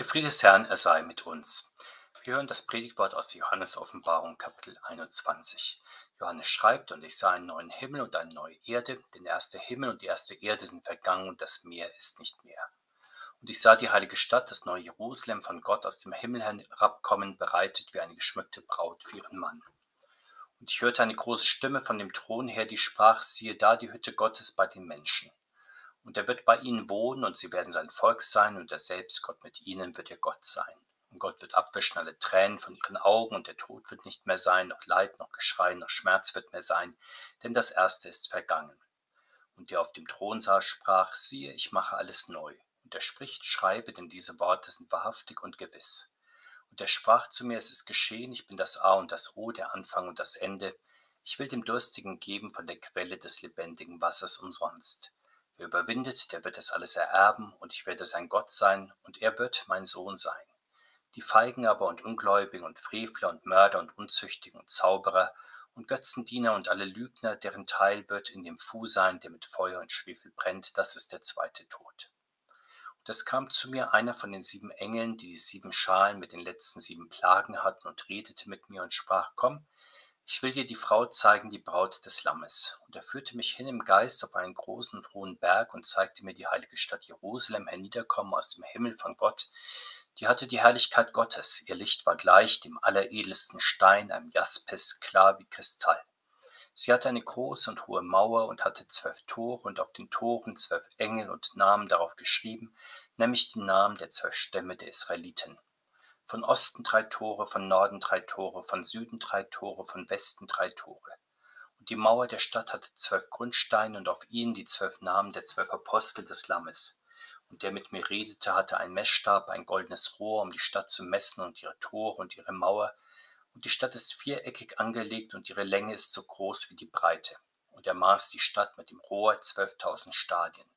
Der Friede des Herrn, er sei mit uns. Wir hören das Predigtwort aus Johannes Offenbarung, Kapitel 21. Johannes schreibt, und ich sah einen neuen Himmel und eine neue Erde, denn der erste Himmel und die erste Erde sind vergangen und das Meer ist nicht mehr. Und ich sah die heilige Stadt, das neue Jerusalem, von Gott aus dem Himmel herabkommen, bereitet wie eine geschmückte Braut für ihren Mann. Und ich hörte eine große Stimme von dem Thron her, die sprach, siehe da die Hütte Gottes bei den Menschen. Und er wird bei ihnen wohnen, und sie werden sein Volk sein, und er selbst, Gott mit ihnen, wird ihr Gott sein. Und Gott wird abwischen alle Tränen von ihren Augen, und der Tod wird nicht mehr sein, noch Leid, noch Geschrei, noch Schmerz wird mehr sein, denn das Erste ist vergangen. Und der auf dem Thron saß, sprach, siehe, ich mache alles neu. Und er spricht, schreibe, denn diese Worte sind wahrhaftig und gewiss. Und er sprach zu mir, es ist geschehen, ich bin das A und das O, der Anfang und das Ende. Ich will dem Durstigen geben von der Quelle des lebendigen Wassers umsonst. Wer überwindet, der wird es alles ererben, und ich werde sein Gott sein, und er wird mein Sohn sein. Die Feigen aber und Ungläubigen und Frevler und Mörder und Unzüchtigen und Zauberer und Götzendiener und alle Lügner, deren Teil wird in dem Fu sein, der mit Feuer und Schwefel brennt, das ist der zweite Tod. Und es kam zu mir einer von den sieben Engeln, die die sieben Schalen mit den letzten sieben Plagen hatten, und redete mit mir und sprach, Komm, ich will dir die Frau zeigen, die Braut des Lammes. Und er führte mich hin im Geist auf einen großen und hohen Berg und zeigte mir die heilige Stadt Jerusalem herniederkommen aus dem Himmel von Gott. Die hatte die Herrlichkeit Gottes. Ihr Licht war gleich dem alleredelsten Stein, einem Jaspis, klar wie Kristall. Sie hatte eine große und hohe Mauer und hatte zwölf Tore und auf den Toren zwölf Engel und Namen darauf geschrieben, nämlich die Namen der zwölf Stämme der Israeliten. Von Osten drei Tore, von Norden drei Tore, von Süden drei Tore, von Westen drei Tore. Und die Mauer der Stadt hatte zwölf Grundsteine und auf ihnen die zwölf Namen der zwölf Apostel des Lammes. Und der mit mir redete, hatte einen Messstab, ein goldenes Rohr, um die Stadt zu messen und ihre Tore und ihre Mauer. Und die Stadt ist viereckig angelegt und ihre Länge ist so groß wie die Breite. Und er maß die Stadt mit dem Rohr zwölftausend Stadien.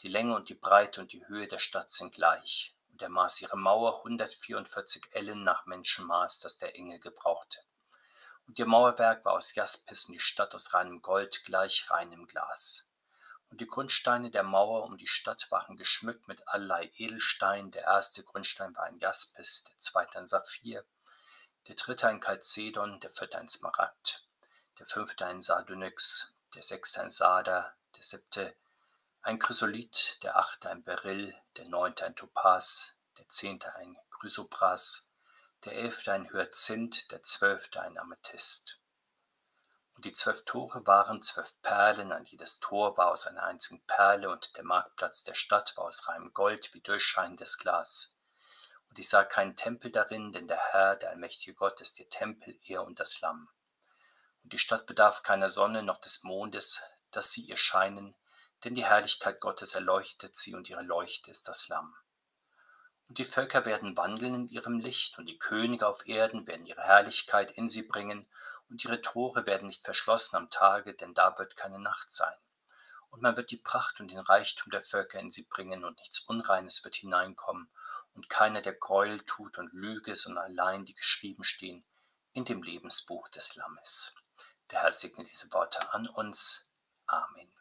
Die Länge und die Breite und die Höhe der Stadt sind gleich und er maß ihre Mauer 144 Ellen nach Menschenmaß, das der Engel gebrauchte. Und ihr Mauerwerk war aus Jaspis und die Stadt aus reinem Gold, gleich reinem Glas. Und die Grundsteine der Mauer um die Stadt waren geschmückt mit allerlei Edelsteinen. Der erste Grundstein war ein Jaspis, der zweite ein Saphir, der dritte ein Chalcedon, der vierte ein Smaragd, der fünfte ein Sardonyx, der sechste ein Sarder, der siebte ein Chrysolith, der achte ein Beryl, der neunte ein Topaz, der zehnte ein Chrysopras, der elfte ein Hyazinth, der zwölfte ein Amethyst. Und die zwölf Tore waren zwölf Perlen, an jedes Tor war aus einer einzigen Perle, und der Marktplatz der Stadt war aus reinem Gold wie durchscheinendes Glas. Und ich sah keinen Tempel darin, denn der Herr, der allmächtige Gott, ist ihr Tempel, er und das Lamm. Und die Stadt bedarf keiner Sonne noch des Mondes, dass sie ihr scheinen, denn die Herrlichkeit Gottes erleuchtet sie und ihre Leuchte ist das Lamm. Und die Völker werden wandeln in ihrem Licht, und die Könige auf Erden werden ihre Herrlichkeit in sie bringen, und ihre Tore werden nicht verschlossen am Tage, denn da wird keine Nacht sein. Und man wird die Pracht und den Reichtum der Völker in sie bringen, und nichts Unreines wird hineinkommen, und keiner, der Gräuel tut und Lüge, sondern allein die geschrieben stehen in dem Lebensbuch des Lammes. Der Herr segne diese Worte an uns. Amen.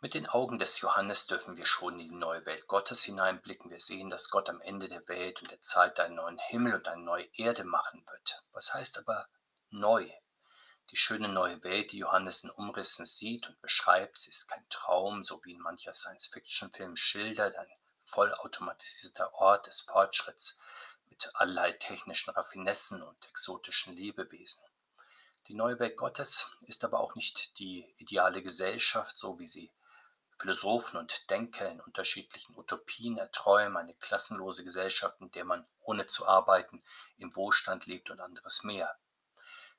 Mit den Augen des Johannes dürfen wir schon in die neue Welt Gottes hineinblicken. Wir sehen, dass Gott am Ende der Welt und der Zeit einen neuen Himmel und eine neue Erde machen wird. Was heißt aber neu? Die schöne neue Welt, die Johannes in Umrissen sieht und beschreibt, sie ist kein Traum, so wie in mancher Science-Fiction-Film schildert, ein vollautomatisierter Ort des Fortschritts mit allerlei technischen Raffinessen und exotischen Lebewesen. Die neue Welt Gottes ist aber auch nicht die ideale Gesellschaft, so wie sie Philosophen und Denker in unterschiedlichen Utopien erträumen eine klassenlose Gesellschaft, in der man ohne zu arbeiten im Wohlstand lebt und anderes mehr.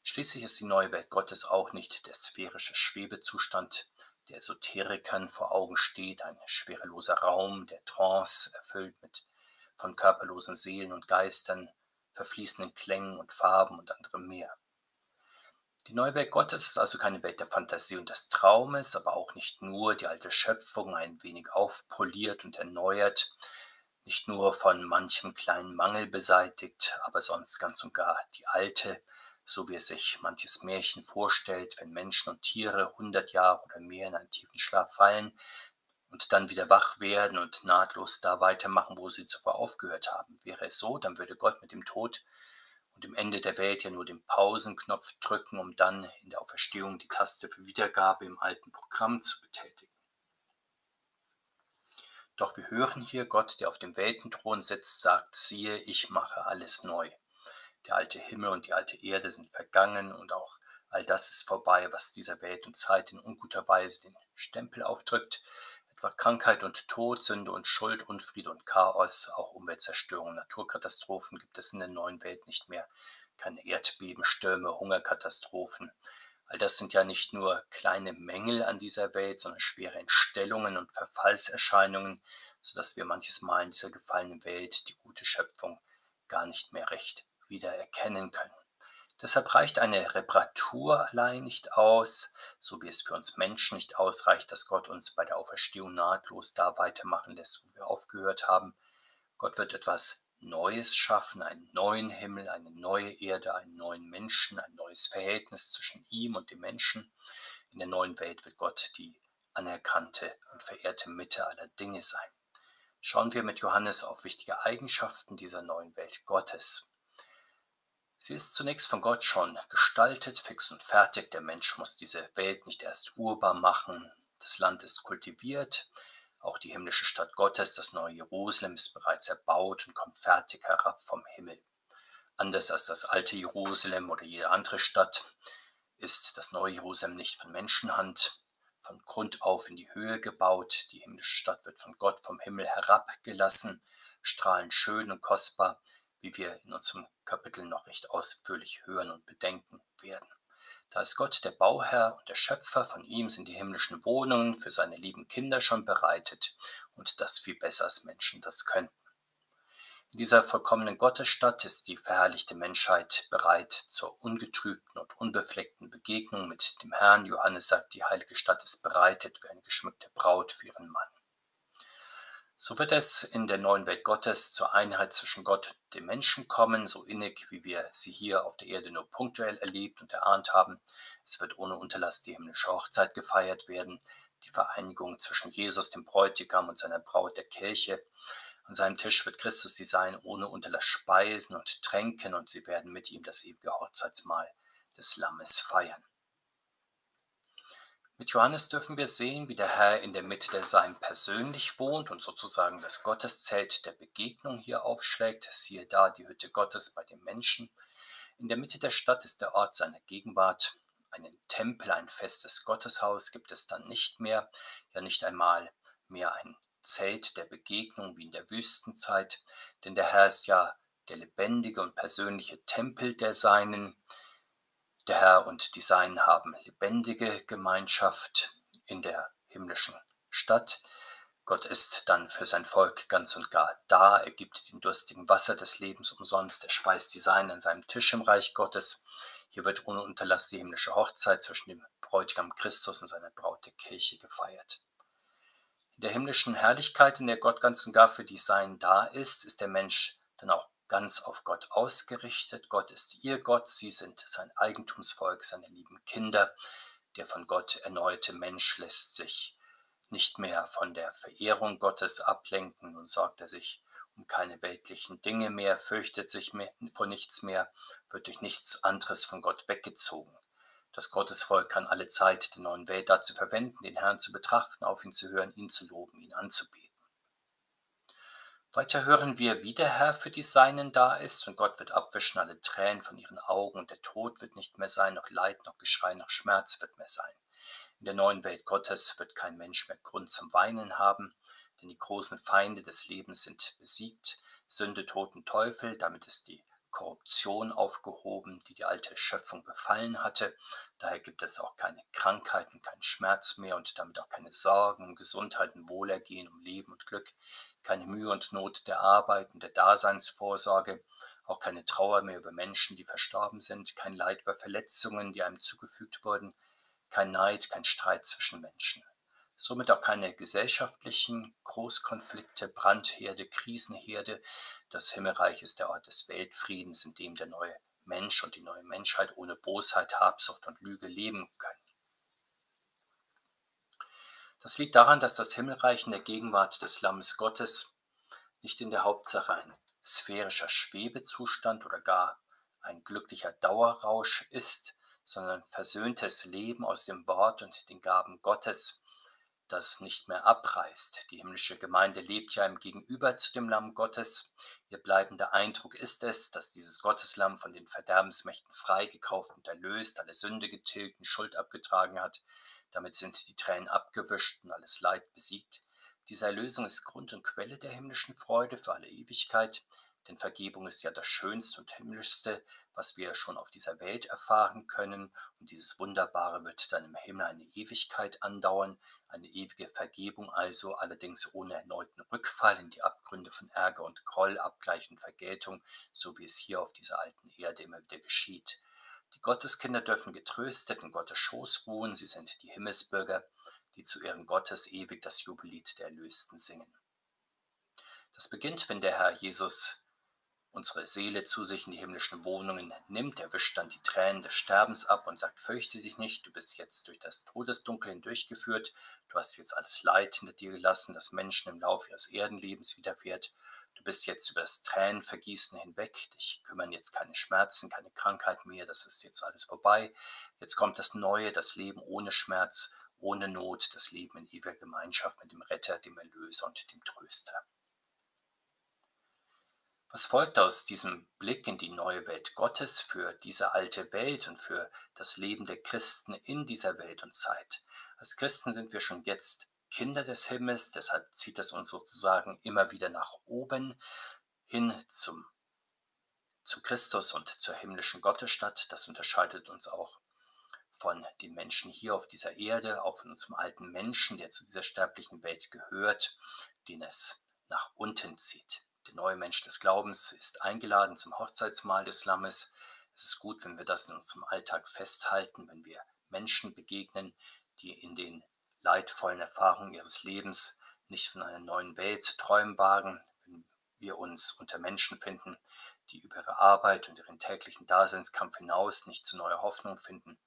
Schließlich ist die neue Welt Gottes auch nicht der sphärische Schwebezustand, der Esoterikern vor Augen steht, ein schwereloser Raum, der Trance erfüllt mit von körperlosen Seelen und Geistern, verfließenden Klängen und Farben und anderem mehr. Die neue Welt Gottes ist also keine Welt der Fantasie und des Traumes, aber auch nicht nur die alte Schöpfung ein wenig aufpoliert und erneuert, nicht nur von manchem kleinen Mangel beseitigt, aber sonst ganz und gar die alte, so wie es sich manches Märchen vorstellt, wenn Menschen und Tiere hundert Jahre oder mehr in einen tiefen Schlaf fallen, und dann wieder wach werden und nahtlos da weitermachen, wo sie zuvor aufgehört haben. Wäre es so, dann würde Gott mit dem Tod und dem Ende der Welt ja nur den Pausenknopf drücken, um dann in der Auferstehung die Taste für Wiedergabe im alten Programm zu betätigen. Doch wir hören hier Gott, der auf dem Weltenthron sitzt, sagt, siehe, ich mache alles neu. Der alte Himmel und die alte Erde sind vergangen und auch all das ist vorbei, was dieser Welt und Zeit in unguter Weise den Stempel aufdrückt etwa Krankheit und Tod, Sünde und Schuld, Unfriede und Chaos, auch Umweltzerstörung, Naturkatastrophen gibt es in der neuen Welt nicht mehr. Keine Erdbeben, Stürme, Hungerkatastrophen. All das sind ja nicht nur kleine Mängel an dieser Welt, sondern schwere Entstellungen und Verfallserscheinungen, sodass wir manches Mal in dieser gefallenen Welt die gute Schöpfung gar nicht mehr recht wiedererkennen können. Deshalb reicht eine Reparatur allein nicht aus, so wie es für uns Menschen nicht ausreicht, dass Gott uns bei der Auferstehung nahtlos da weitermachen lässt, wo wir aufgehört haben. Gott wird etwas Neues schaffen, einen neuen Himmel, eine neue Erde, einen neuen Menschen, ein neues Verhältnis zwischen ihm und dem Menschen. In der neuen Welt wird Gott die anerkannte und verehrte Mitte aller Dinge sein. Schauen wir mit Johannes auf wichtige Eigenschaften dieser neuen Welt Gottes. Sie ist zunächst von Gott schon gestaltet, fix und fertig. Der Mensch muss diese Welt nicht erst urbar machen. Das Land ist kultiviert. Auch die himmlische Stadt Gottes, das neue Jerusalem, ist bereits erbaut und kommt fertig herab vom Himmel. Anders als das alte Jerusalem oder jede andere Stadt ist das neue Jerusalem nicht von Menschenhand von Grund auf in die Höhe gebaut. Die himmlische Stadt wird von Gott vom Himmel herabgelassen, strahlend schön und kostbar wie wir in unserem Kapitel noch recht ausführlich hören und bedenken werden. Da ist Gott der Bauherr und der Schöpfer, von ihm sind die himmlischen Wohnungen für seine lieben Kinder schon bereitet und das viel besser als Menschen das könnten. In dieser vollkommenen Gottesstadt ist die verherrlichte Menschheit bereit zur ungetrübten und unbefleckten Begegnung mit dem Herrn. Johannes sagt, die heilige Stadt ist bereitet wie eine geschmückte Braut für ihren Mann. So wird es in der neuen Welt Gottes zur Einheit zwischen Gott und dem Menschen kommen, so innig, wie wir sie hier auf der Erde nur punktuell erlebt und erahnt haben. Es wird ohne Unterlass die himmlische Hochzeit gefeiert werden, die Vereinigung zwischen Jesus, dem Bräutigam, und seiner Braut, der Kirche. An seinem Tisch wird Christus die Sein ohne Unterlass speisen und tränken, und sie werden mit ihm das ewige Hochzeitsmahl des Lammes feiern. Mit Johannes dürfen wir sehen, wie der Herr in der Mitte der Sein persönlich wohnt und sozusagen das Gotteszelt der Begegnung hier aufschlägt. Siehe da die Hütte Gottes bei dem Menschen. In der Mitte der Stadt ist der Ort seiner Gegenwart. Einen Tempel, ein festes Gotteshaus gibt es dann nicht mehr, ja nicht einmal mehr ein Zelt der Begegnung wie in der Wüstenzeit, denn der Herr ist ja der lebendige und persönliche Tempel der Seinen. Der Herr und die Seinen haben lebendige Gemeinschaft in der himmlischen Stadt. Gott ist dann für sein Volk ganz und gar da. Er gibt den durstigen Wasser des Lebens umsonst. Er speist die Seinen an seinem Tisch im Reich Gottes. Hier wird ohne Unterlass die himmlische Hochzeit zwischen dem Bräutigam Christus und seiner Braut der Kirche gefeiert. In der himmlischen Herrlichkeit, in der Gott ganz und gar für die Seinen da ist, ist der Mensch dann auch ganz auf Gott ausgerichtet. Gott ist ihr Gott, sie sind sein Eigentumsvolk, seine lieben Kinder. Der von Gott erneuerte Mensch lässt sich nicht mehr von der Verehrung Gottes ablenken und sorgt er sich um keine weltlichen Dinge mehr, fürchtet sich vor nichts mehr, wird durch nichts anderes von Gott weggezogen. Das Gottesvolk kann alle Zeit der neuen Welt dazu verwenden, den Herrn zu betrachten, auf ihn zu hören, ihn zu loben, ihn anzubeten. Weiter hören wir, wie der Herr für die Seinen da ist, und Gott wird abwischen alle Tränen von ihren Augen, und der Tod wird nicht mehr sein, noch Leid, noch Geschrei, noch Schmerz wird mehr sein. In der neuen Welt Gottes wird kein Mensch mehr Grund zum Weinen haben, denn die großen Feinde des Lebens sind besiegt, Sünde, Tod und Teufel, damit ist die Korruption aufgehoben, die die alte Schöpfung befallen hatte. Daher gibt es auch keine Krankheiten, keinen Schmerz mehr und damit auch keine Sorgen um Gesundheit und Wohlergehen, um Leben und Glück, keine Mühe und Not der Arbeit und der Daseinsvorsorge, auch keine Trauer mehr über Menschen, die verstorben sind, kein Leid über Verletzungen, die einem zugefügt wurden, kein Neid, kein Streit zwischen Menschen. Somit auch keine gesellschaftlichen Großkonflikte, Brandherde, Krisenherde. Das Himmelreich ist der Ort des Weltfriedens, in dem der neue Mensch und die neue Menschheit ohne Bosheit, Habsucht und Lüge leben können. Das liegt daran, dass das Himmelreich in der Gegenwart des Lammes Gottes nicht in der Hauptsache ein sphärischer Schwebezustand oder gar ein glücklicher Dauerrausch ist, sondern versöhntes Leben aus dem Wort und den Gaben Gottes, das nicht mehr abreißt. Die himmlische Gemeinde lebt ja im Gegenüber zu dem Lamm Gottes. Ihr bleibender Eindruck ist es, dass dieses Gotteslamm von den Verderbensmächten freigekauft und erlöst, alle Sünde getilgt und Schuld abgetragen hat. Damit sind die Tränen abgewischt und alles Leid besiegt. Diese Erlösung ist Grund und Quelle der himmlischen Freude für alle Ewigkeit, denn Vergebung ist ja das Schönste und Himmlischste, was wir schon auf dieser Welt erfahren können, und dieses Wunderbare wird dann im Himmel eine Ewigkeit andauern, eine ewige Vergebung also, allerdings ohne erneuten Rückfall in die Abgründe von Ärger und Groll, Abgleich und Vergeltung, so wie es hier auf dieser alten Erde immer wieder geschieht. Die Gotteskinder dürfen getröstet in Gottes Schoß ruhen, sie sind die Himmelsbürger, die zu Ehren Gottes ewig das Jubellied der Erlösten singen. Das beginnt, wenn der Herr Jesus unsere Seele zu sich in die himmlischen Wohnungen nimmt. Er wischt dann die Tränen des Sterbens ab und sagt, fürchte dich nicht, du bist jetzt durch das Todesdunkel hindurchgeführt, du hast jetzt alles Leid hinter dir gelassen, das Menschen im Laufe ihres Erdenlebens widerfährt. Du bist jetzt über das Tränenvergießen hinweg, dich kümmern jetzt keine Schmerzen, keine Krankheit mehr, das ist jetzt alles vorbei. Jetzt kommt das Neue, das Leben ohne Schmerz, ohne Not, das Leben in ewiger Gemeinschaft mit dem Retter, dem Erlöser und dem Tröster. Was folgt aus diesem Blick in die neue Welt Gottes für diese alte Welt und für das Leben der Christen in dieser Welt und Zeit? Als Christen sind wir schon jetzt Kinder des Himmels, deshalb zieht es uns sozusagen immer wieder nach oben hin zum, zu Christus und zur himmlischen Gottesstadt. Das unterscheidet uns auch von den Menschen hier auf dieser Erde, auch von unserem alten Menschen, der zu dieser sterblichen Welt gehört, den es nach unten zieht. Der neue Mensch des Glaubens ist eingeladen zum Hochzeitsmahl des Lammes. Es ist gut, wenn wir das in unserem Alltag festhalten, wenn wir Menschen begegnen, die in den leidvollen Erfahrungen ihres Lebens nicht von einer neuen Welt zu träumen wagen, wenn wir uns unter Menschen finden, die über ihre Arbeit und ihren täglichen Daseinskampf hinaus nicht zu neuer Hoffnung finden,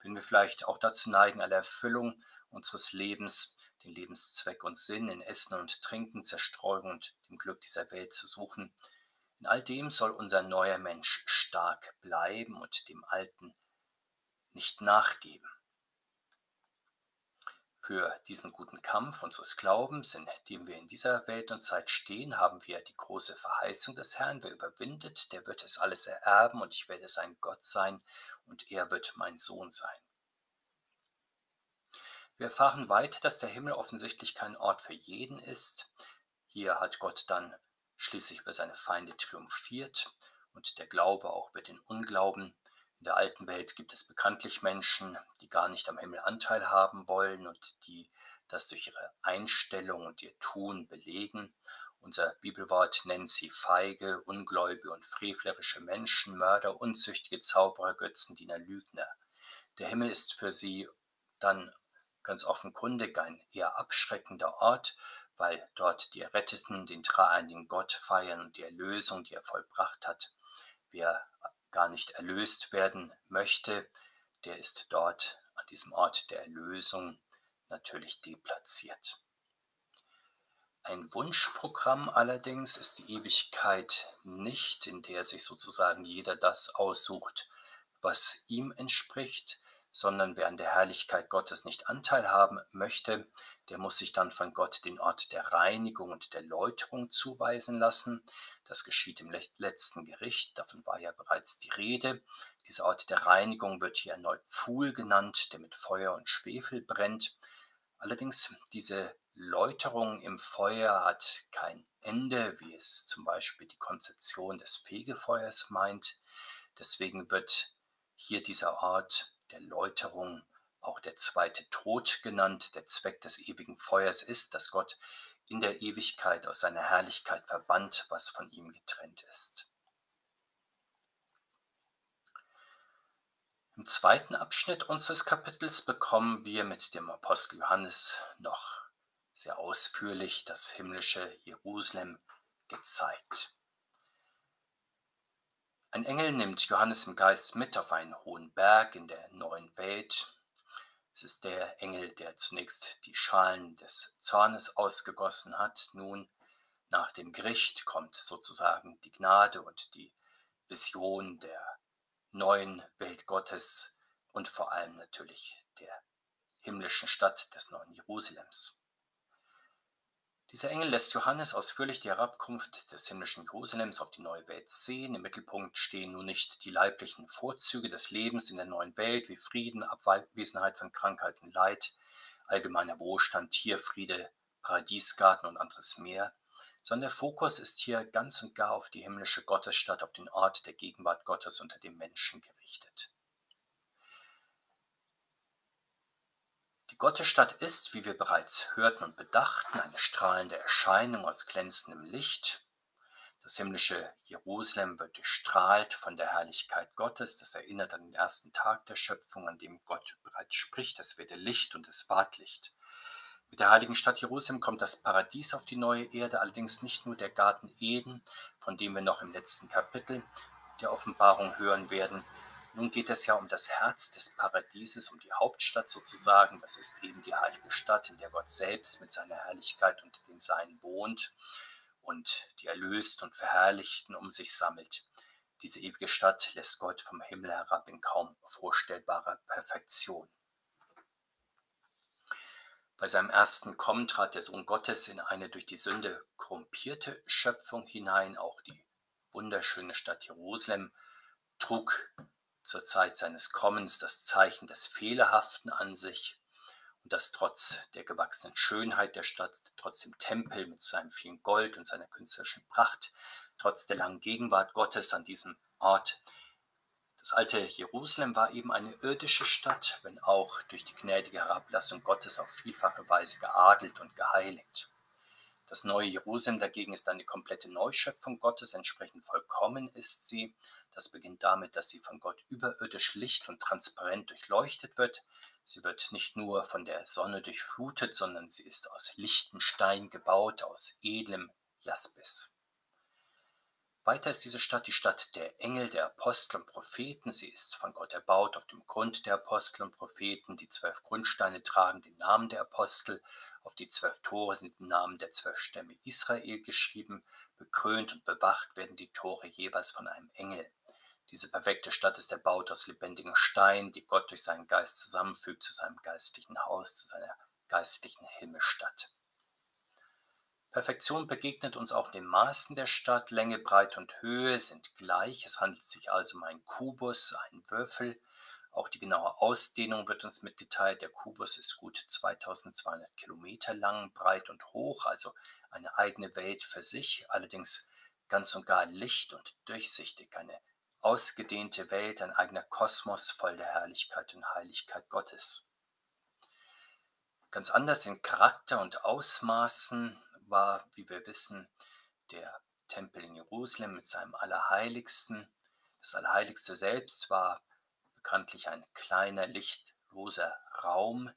wenn wir vielleicht auch dazu neigen, alle Erfüllung unseres Lebens den Lebenszweck und Sinn in Essen und Trinken, Zerstreuung und dem Glück dieser Welt zu suchen. In all dem soll unser neuer Mensch stark bleiben und dem Alten nicht nachgeben. Für diesen guten Kampf unseres Glaubens, in dem wir in dieser Welt und Zeit stehen, haben wir die große Verheißung des Herrn. Wer überwindet, der wird es alles ererben und ich werde sein Gott sein und er wird mein Sohn sein. Wir erfahren weiter, dass der Himmel offensichtlich kein Ort für jeden ist. Hier hat Gott dann schließlich über seine Feinde triumphiert und der Glaube auch über den Unglauben. In der alten Welt gibt es bekanntlich Menschen, die gar nicht am Himmel Anteil haben wollen und die das durch ihre Einstellung und ihr Tun belegen. Unser Bibelwort nennt sie feige, ungläubige und frevlerische Menschen, Mörder, unzüchtige Zauberer, Götzendiener, Lügner. Der Himmel ist für sie dann ganz offenkundig ein eher abschreckender Ort, weil dort die Erretteten den dreieinigen Gott feiern und die Erlösung, die er vollbracht hat. Wer gar nicht erlöst werden möchte, der ist dort an diesem Ort der Erlösung natürlich deplatziert. Ein Wunschprogramm allerdings ist die Ewigkeit nicht, in der sich sozusagen jeder das aussucht, was ihm entspricht, sondern wer an der Herrlichkeit Gottes nicht Anteil haben möchte, der muss sich dann von Gott den Ort der Reinigung und der Läuterung zuweisen lassen. Das geschieht im letzten Gericht, davon war ja bereits die Rede. Dieser Ort der Reinigung wird hier erneut Pfuhl genannt, der mit Feuer und Schwefel brennt. Allerdings diese Läuterung im Feuer hat kein Ende, wie es zum Beispiel die Konzeption des Fegefeuers meint. Deswegen wird hier dieser Ort der Läuterung auch der zweite Tod genannt. Der Zweck des ewigen Feuers ist, dass Gott in der Ewigkeit aus seiner Herrlichkeit verbannt, was von ihm getrennt ist. Im zweiten Abschnitt unseres Kapitels bekommen wir mit dem Apostel Johannes noch sehr ausführlich das himmlische Jerusalem gezeigt. Ein Engel nimmt Johannes im Geist mit auf einen hohen Berg in der neuen Welt. Es ist der Engel, der zunächst die Schalen des Zornes ausgegossen hat. Nun, nach dem Gericht, kommt sozusagen die Gnade und die Vision der neuen Welt Gottes und vor allem natürlich der himmlischen Stadt des neuen Jerusalems. Dieser Engel lässt Johannes ausführlich die Herabkunft des himmlischen Jerusalems auf die neue Welt sehen. Im Mittelpunkt stehen nun nicht die leiblichen Vorzüge des Lebens in der neuen Welt wie Frieden, Abwesenheit von Krankheit und Leid, allgemeiner Wohlstand, Tierfriede, Paradiesgarten und anderes mehr, sondern der Fokus ist hier ganz und gar auf die himmlische Gottesstadt, auf den Ort der Gegenwart Gottes unter dem Menschen gerichtet. Gottesstadt ist, wie wir bereits hörten und bedachten, eine strahlende Erscheinung aus glänzendem Licht. Das himmlische Jerusalem wird durchstrahlt von der Herrlichkeit Gottes. Das erinnert an den ersten Tag der Schöpfung, an dem Gott bereits spricht, es werde Licht und es ward Licht. Mit der heiligen Stadt Jerusalem kommt das Paradies auf die neue Erde, allerdings nicht nur der Garten Eden, von dem wir noch im letzten Kapitel der Offenbarung hören werden, nun geht es ja um das Herz des Paradieses, um die Hauptstadt sozusagen. Das ist eben die heilige Stadt, in der Gott selbst mit seiner Herrlichkeit und den Seinen wohnt und die Erlösten und Verherrlichten um sich sammelt. Diese ewige Stadt lässt Gott vom Himmel herab in kaum vorstellbarer Perfektion. Bei seinem ersten Kommen trat der Sohn Gottes in eine durch die Sünde korrumpierte Schöpfung hinein. Auch die wunderschöne Stadt Jerusalem trug zur Zeit seines Kommens das Zeichen des Fehlerhaften an sich und dass trotz der gewachsenen Schönheit der Stadt, trotz dem Tempel mit seinem vielen Gold und seiner künstlerischen Pracht, trotz der langen Gegenwart Gottes an diesem Ort, das alte Jerusalem war eben eine irdische Stadt, wenn auch durch die gnädige Herablassung Gottes auf vielfache Weise geadelt und geheiligt. Das neue Jerusalem dagegen ist eine komplette Neuschöpfung Gottes, entsprechend vollkommen ist sie das beginnt damit, dass sie von Gott überirdisch licht und transparent durchleuchtet wird. Sie wird nicht nur von der Sonne durchflutet, sondern sie ist aus lichtem Stein gebaut, aus edlem Jaspis. Weiter ist diese Stadt die Stadt der Engel, der Apostel und Propheten. Sie ist von Gott erbaut auf dem Grund der Apostel und Propheten. Die zwölf Grundsteine tragen den Namen der Apostel. Auf die zwölf Tore sind die Namen der zwölf Stämme Israel geschrieben. Bekrönt und bewacht werden die Tore jeweils von einem Engel. Diese perfekte Stadt ist erbaut aus lebendigen Stein, die Gott durch seinen Geist zusammenfügt zu seinem geistlichen Haus, zu seiner geistlichen Himmelstadt. Perfektion begegnet uns auch den Maßen der Stadt. Länge, Breite und Höhe sind gleich. Es handelt sich also um einen Kubus, einen Würfel. Auch die genaue Ausdehnung wird uns mitgeteilt. Der Kubus ist gut 2200 Kilometer lang, breit und hoch, also eine eigene Welt für sich, allerdings ganz und gar licht und durchsichtig, eine ausgedehnte Welt, ein eigener Kosmos voll der Herrlichkeit und Heiligkeit Gottes. Ganz anders in Charakter und Ausmaßen war, wie wir wissen, der Tempel in Jerusalem mit seinem Allerheiligsten. Das Allerheiligste selbst war bekanntlich ein kleiner, lichtloser Raum,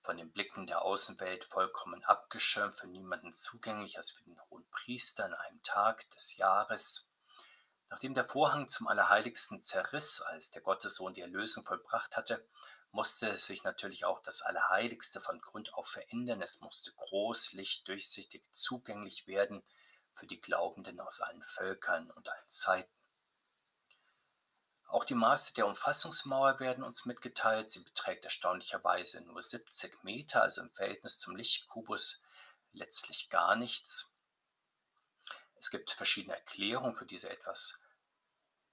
von den Blicken der Außenwelt vollkommen abgeschirmt, für niemanden zugänglich als für den hohen Priester an einem Tag des Jahres. Nachdem der Vorhang zum Allerheiligsten zerriss, als der Gottessohn die Erlösung vollbracht hatte, musste sich natürlich auch das Allerheiligste von Grund auf verändern. Es musste groß, licht, durchsichtig, zugänglich werden für die Glaubenden aus allen Völkern und allen Zeiten. Auch die Maße der Umfassungsmauer werden uns mitgeteilt. Sie beträgt erstaunlicherweise nur 70 Meter, also im Verhältnis zum Lichtkubus letztlich gar nichts. Es gibt verschiedene Erklärungen für diese etwas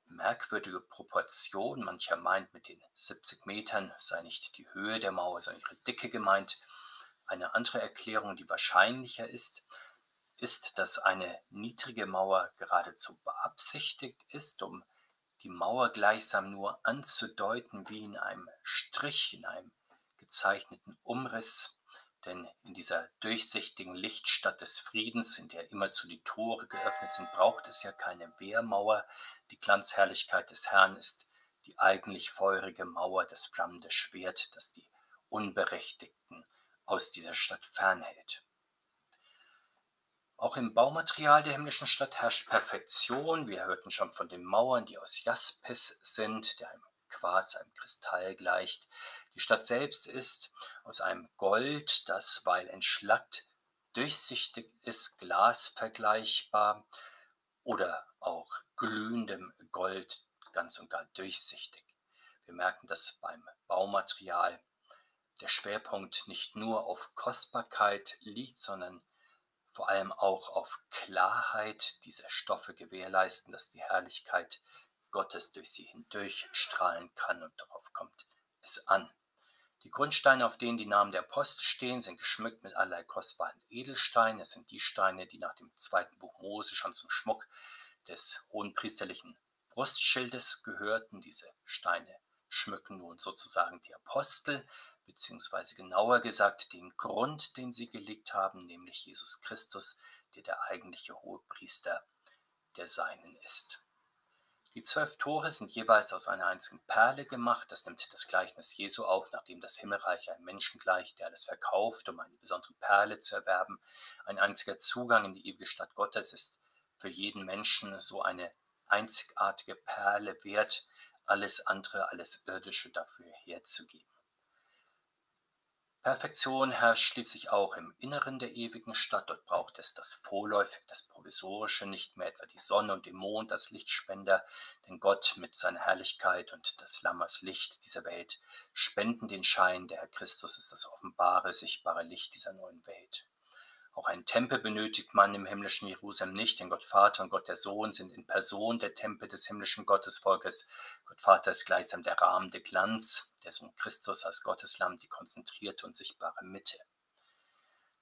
merkwürdige Proportion. Mancher meint, mit den 70 Metern sei nicht die Höhe der Mauer, sondern ihre Dicke gemeint. Eine andere Erklärung, die wahrscheinlicher ist, ist, dass eine niedrige Mauer geradezu beabsichtigt ist, um die Mauer gleichsam nur anzudeuten wie in einem Strich, in einem gezeichneten Umriss denn in dieser durchsichtigen Lichtstadt des Friedens, in der immerzu die Tore geöffnet sind, braucht es ja keine Wehrmauer. Die Glanzherrlichkeit des Herrn ist die eigentlich feurige Mauer, das flammende Schwert, das die Unberechtigten aus dieser Stadt fernhält. Auch im Baumaterial der himmlischen Stadt herrscht Perfektion. Wir hörten schon von den Mauern, die aus Jaspis sind, der einem Quarz, einem Kristall gleicht. Die Stadt selbst ist aus einem Gold, das, weil entschlackt, durchsichtig ist, glasvergleichbar oder auch glühendem Gold ganz und gar durchsichtig. Wir merken das beim Baumaterial. Der Schwerpunkt nicht nur auf Kostbarkeit liegt, sondern vor allem auch auf Klarheit dieser Stoffe gewährleisten, dass die Herrlichkeit Gottes durch sie hindurch strahlen kann und darauf kommt es an. Die Grundsteine, auf denen die Namen der Apostel stehen, sind geschmückt mit allerlei kostbaren Edelsteinen. Es sind die Steine, die nach dem zweiten Buch Mose schon zum Schmuck des hohenpriesterlichen Brustschildes gehörten. Diese Steine schmücken nun sozusagen die Apostel, beziehungsweise genauer gesagt den Grund, den sie gelegt haben, nämlich Jesus Christus, der der eigentliche Hohepriester der Seinen ist. Die zwölf Tore sind jeweils aus einer einzigen Perle gemacht. Das nimmt das Gleichnis Jesu auf, nachdem das Himmelreich einem Menschen gleicht, der alles verkauft, um eine besondere Perle zu erwerben. Ein einziger Zugang in die ewige Stadt Gottes ist für jeden Menschen so eine einzigartige Perle wert, alles andere, alles Irdische dafür herzugeben. Perfektion herrscht schließlich auch im Inneren der ewigen Stadt. Dort braucht es das Vorläufige, das Provisorische, nicht mehr etwa die Sonne und den Mond als Lichtspender, denn Gott mit seiner Herrlichkeit und das Lammers Licht dieser Welt spenden den Schein. Der Herr Christus ist das offenbare, sichtbare Licht dieser neuen Welt. Auch einen Tempel benötigt man im himmlischen Jerusalem nicht, denn Gott Vater und Gott der Sohn sind in Person der Tempel des himmlischen Gottesvolkes. Gott Vater ist gleichsam der Rahmen, der Glanz, der Sohn Christus als Gotteslamm die konzentrierte und sichtbare Mitte.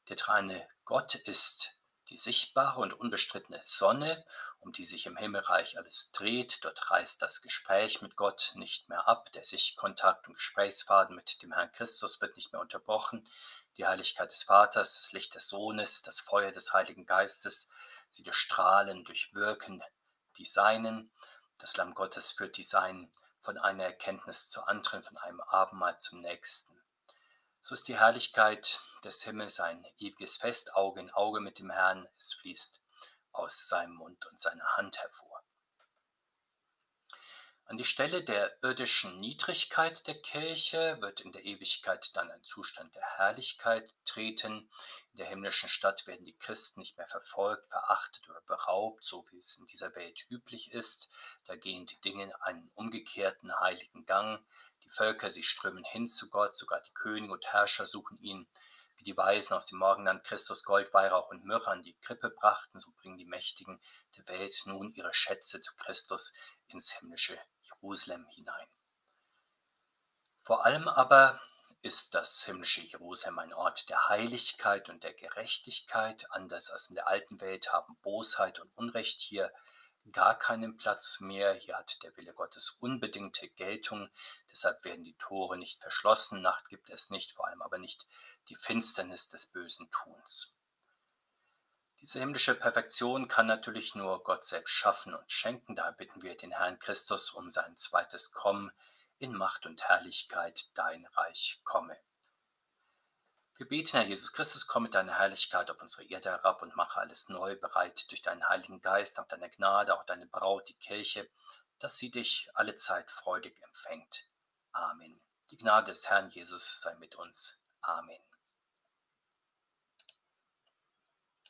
Der dreine Gott ist die sichtbare und unbestrittene Sonne, um die sich im Himmelreich alles dreht. Dort reißt das Gespräch mit Gott nicht mehr ab. Der Sichtkontakt und Gesprächsfaden mit dem Herrn Christus wird nicht mehr unterbrochen die Heiligkeit des Vaters, das Licht des Sohnes, das Feuer des Heiligen Geistes, sie durchstrahlen, durchwirken die Seinen. Das Lamm Gottes führt die Seinen von einer Erkenntnis zur anderen, von einem Abendmahl zum nächsten. So ist die Herrlichkeit des Himmels ein ewiges Fest, Auge in Auge mit dem Herrn. Es fließt aus seinem Mund und seiner Hand hervor. An die Stelle der irdischen Niedrigkeit der Kirche wird in der Ewigkeit dann ein Zustand der Herrlichkeit treten. In der himmlischen Stadt werden die Christen nicht mehr verfolgt, verachtet oder beraubt, so wie es in dieser Welt üblich ist. Da gehen die Dinge einen umgekehrten heiligen Gang. Die Völker, sie strömen hin zu Gott, sogar die Könige und Herrscher suchen ihn. Wie die Weisen aus dem Morgenland Christus Gold, Weihrauch und Myrrhe an die Krippe brachten, so bringen die Mächtigen der Welt nun ihre Schätze zu Christus ins himmlische Jerusalem hinein. Vor allem aber ist das himmlische Jerusalem ein Ort der Heiligkeit und der Gerechtigkeit. Anders als in der alten Welt haben Bosheit und Unrecht hier gar keinen Platz mehr. Hier hat der Wille Gottes unbedingte Geltung. Deshalb werden die Tore nicht verschlossen. Nacht gibt es nicht, vor allem aber nicht die Finsternis des bösen Tuns. Diese himmlische Perfektion kann natürlich nur Gott selbst schaffen und schenken. Daher bitten wir den Herrn Christus um sein zweites Kommen in Macht und Herrlichkeit, dein Reich komme. Wir beten, Herr Jesus Christus, komm mit deiner Herrlichkeit auf unsere Erde herab und mache alles neu bereit durch deinen Heiligen Geist, nach deiner Gnade, auch deine Braut, die Kirche, dass sie dich alle Zeit freudig empfängt. Amen. Die Gnade des Herrn Jesus sei mit uns. Amen.